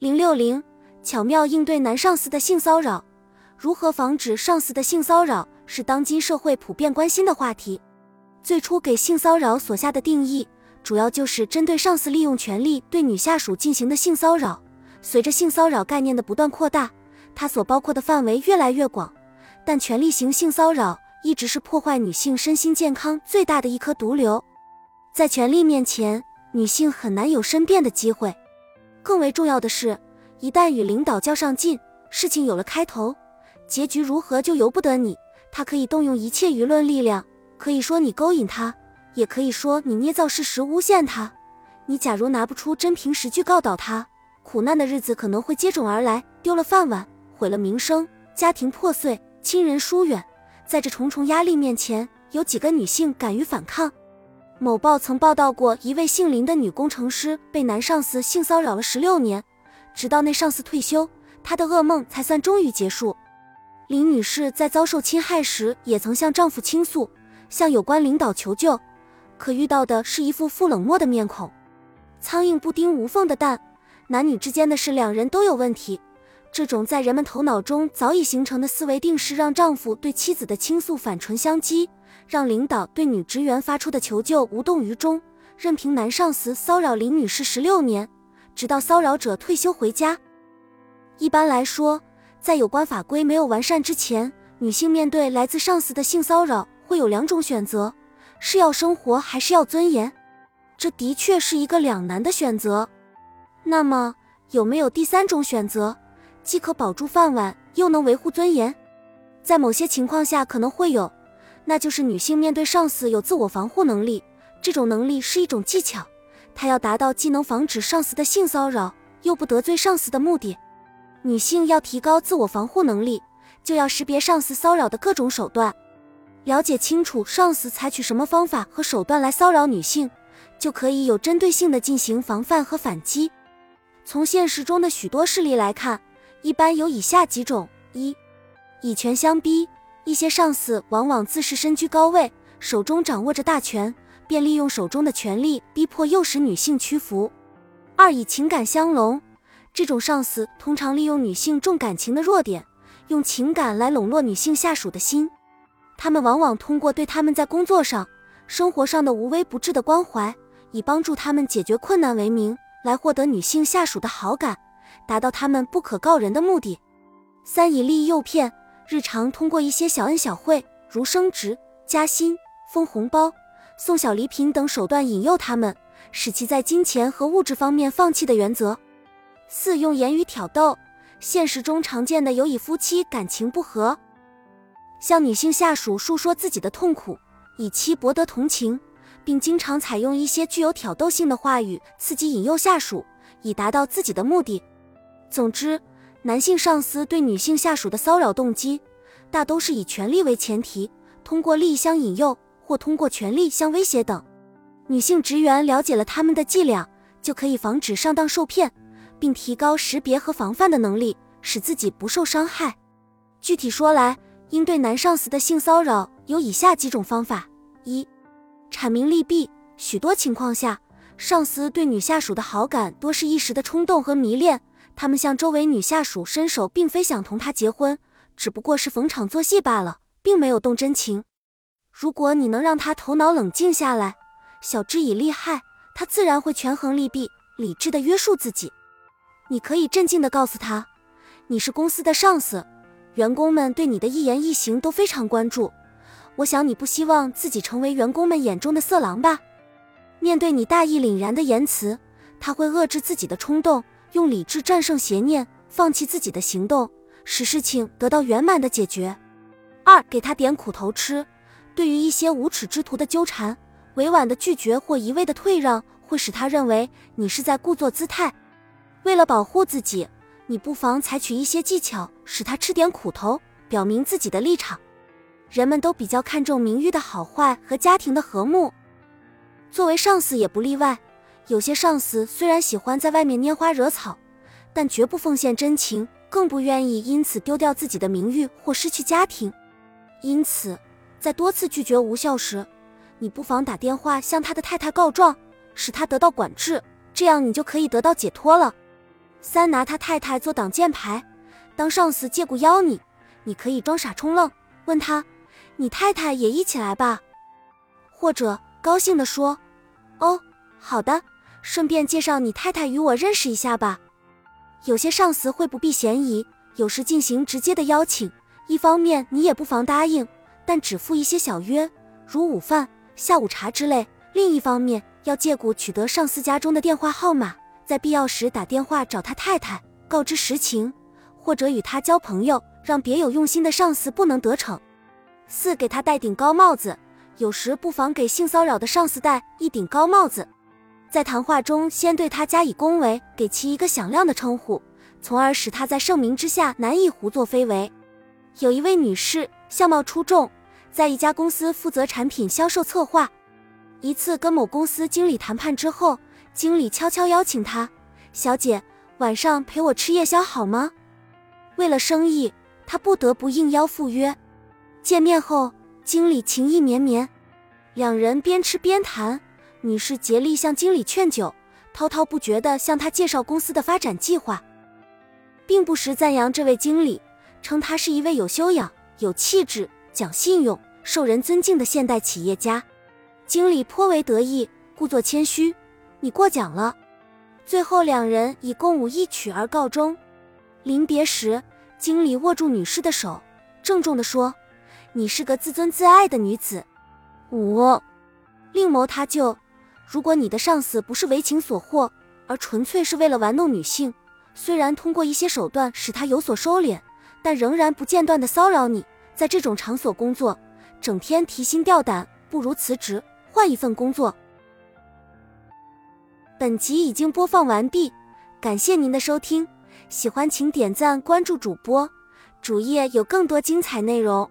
零六零，巧妙应对男上司的性骚扰。如何防止上司的性骚扰，是当今社会普遍关心的话题。最初给性骚扰所下的定义，主要就是针对上司利用权力对女下属进行的性骚扰。随着性骚扰概念的不断扩大，它所包括的范围越来越广。但权力型性骚扰一直是破坏女性身心健康最大的一颗毒瘤。在权力面前，女性很难有申辩的机会。更为重要的是，一旦与领导较上劲，事情有了开头，结局如何就由不得你。他可以动用一切舆论力量，可以说你勾引他，也可以说你捏造事实诬陷他。你假如拿不出真凭实据告倒他，苦难的日子可能会接踵而来，丢了饭碗，毁了名声，家庭破碎，亲人疏远。在这重重压力面前，有几个女性敢于反抗？某报曾报道过一位姓林的女工程师被男上司性骚扰了十六年，直到那上司退休，她的噩梦才算终于结束。林女士在遭受侵害时也曾向丈夫倾诉，向有关领导求救，可遇到的是一副副冷漠的面孔。苍蝇不叮无缝的蛋，男女之间的事两人都有问题。这种在人们头脑中早已形成的思维定式，让丈夫对妻子的倾诉反唇相讥。让领导对女职员发出的求救无动于衷，任凭男上司骚扰林女士十六年，直到骚扰者退休回家。一般来说，在有关法规没有完善之前，女性面对来自上司的性骚扰会有两种选择：是要生活还是要尊严？这的确是一个两难的选择。那么，有没有第三种选择，既可保住饭碗，又能维护尊严？在某些情况下，可能会有。那就是女性面对上司有自我防护能力，这种能力是一种技巧，她要达到既能防止上司的性骚扰，又不得罪上司的目的。女性要提高自我防护能力，就要识别上司骚扰的各种手段，了解清楚上司采取什么方法和手段来骚扰女性，就可以有针对性的进行防范和反击。从现实中的许多事例来看，一般有以下几种：一、以权相逼。一些上司往往自视身居高位，手中掌握着大权，便利用手中的权力逼迫、诱使女性屈服。二以情感相笼，这种上司通常利用女性重感情的弱点，用情感来笼络女性下属的心。他们往往通过对他们在工作上、生活上的无微不至的关怀，以帮助他们解决困难为名，来获得女性下属的好感，达到他们不可告人的目的。三以利诱骗。日常通过一些小恩小惠，如升职、加薪、封红包、送小礼品等手段引诱他们，使其在金钱和物质方面放弃的原则。四用言语挑逗，现实中常见的有以夫妻感情不和，向女性下属诉说自己的痛苦，以期博得同情，并经常采用一些具有挑逗性的话语刺激引诱下属，以达到自己的目的。总之。男性上司对女性下属的骚扰动机，大都是以权力为前提，通过利益相引诱，或通过权力相威胁等。女性职员了解了他们的伎俩，就可以防止上当受骗，并提高识别和防范的能力，使自己不受伤害。具体说来，应对男上司的性骚扰有以下几种方法：一、阐明利弊。许多情况下，上司对女下属的好感多是一时的冲动和迷恋。他们向周围女下属伸手，并非想同她结婚，只不过是逢场作戏罢了，并没有动真情。如果你能让他头脑冷静下来，晓之以利害，他自然会权衡利弊，理智的约束自己。你可以镇静的告诉他，你是公司的上司，员工们对你的一言一行都非常关注。我想你不希望自己成为员工们眼中的色狼吧？面对你大义凛然的言辞，他会遏制自己的冲动。用理智战胜邪念，放弃自己的行动，使事情得到圆满的解决。二，给他点苦头吃。对于一些无耻之徒的纠缠，委婉的拒绝或一味的退让，会使他认为你是在故作姿态。为了保护自己，你不妨采取一些技巧，使他吃点苦头，表明自己的立场。人们都比较看重名誉的好坏和家庭的和睦，作为上司也不例外。有些上司虽然喜欢在外面拈花惹草，但绝不奉献真情，更不愿意因此丢掉自己的名誉或失去家庭。因此，在多次拒绝无效时，你不妨打电话向他的太太告状，使他得到管制，这样你就可以得到解脱了。三拿他太太做挡箭牌，当上司借故邀你，你可以装傻充愣，问他，你太太也一起来吧，或者高兴地说，哦，好的，顺便介绍你太太与我认识一下吧。有些上司会不避嫌疑，有时进行直接的邀请，一方面你也不妨答应，但只付一些小约，如午饭、下午茶之类；另一方面要借故取得上司家中的电话号码。在必要时打电话找他太太，告知实情，或者与他交朋友，让别有用心的上司不能得逞。四给他戴顶高帽子，有时不妨给性骚扰的上司戴一顶高帽子，在谈话中先对他加以恭维，给其一个响亮的称呼，从而使他在盛名之下难以胡作非为。有一位女士相貌出众，在一家公司负责产品销售策划，一次跟某公司经理谈判之后。经理悄悄邀请她，小姐，晚上陪我吃夜宵好吗？为了生意，她不得不应邀赴约。见面后，经理情意绵绵，两人边吃边谈。女士竭力向经理劝酒，滔滔不绝地向他介绍公司的发展计划，并不时赞扬这位经理，称他是一位有修养、有气质、讲信用、受人尊敬的现代企业家。经理颇为得意，故作谦虚。你过奖了。最后两人以共舞一曲而告终。临别时，经理握住女士的手，郑重地说：“你是个自尊自爱的女子。”五，另谋他救。如果你的上司不是为情所惑，而纯粹是为了玩弄女性，虽然通过一些手段使他有所收敛，但仍然不间断的骚扰你，在这种场所工作，整天提心吊胆，不如辞职，换一份工作。本集已经播放完毕，感谢您的收听，喜欢请点赞关注主播，主页有更多精彩内容。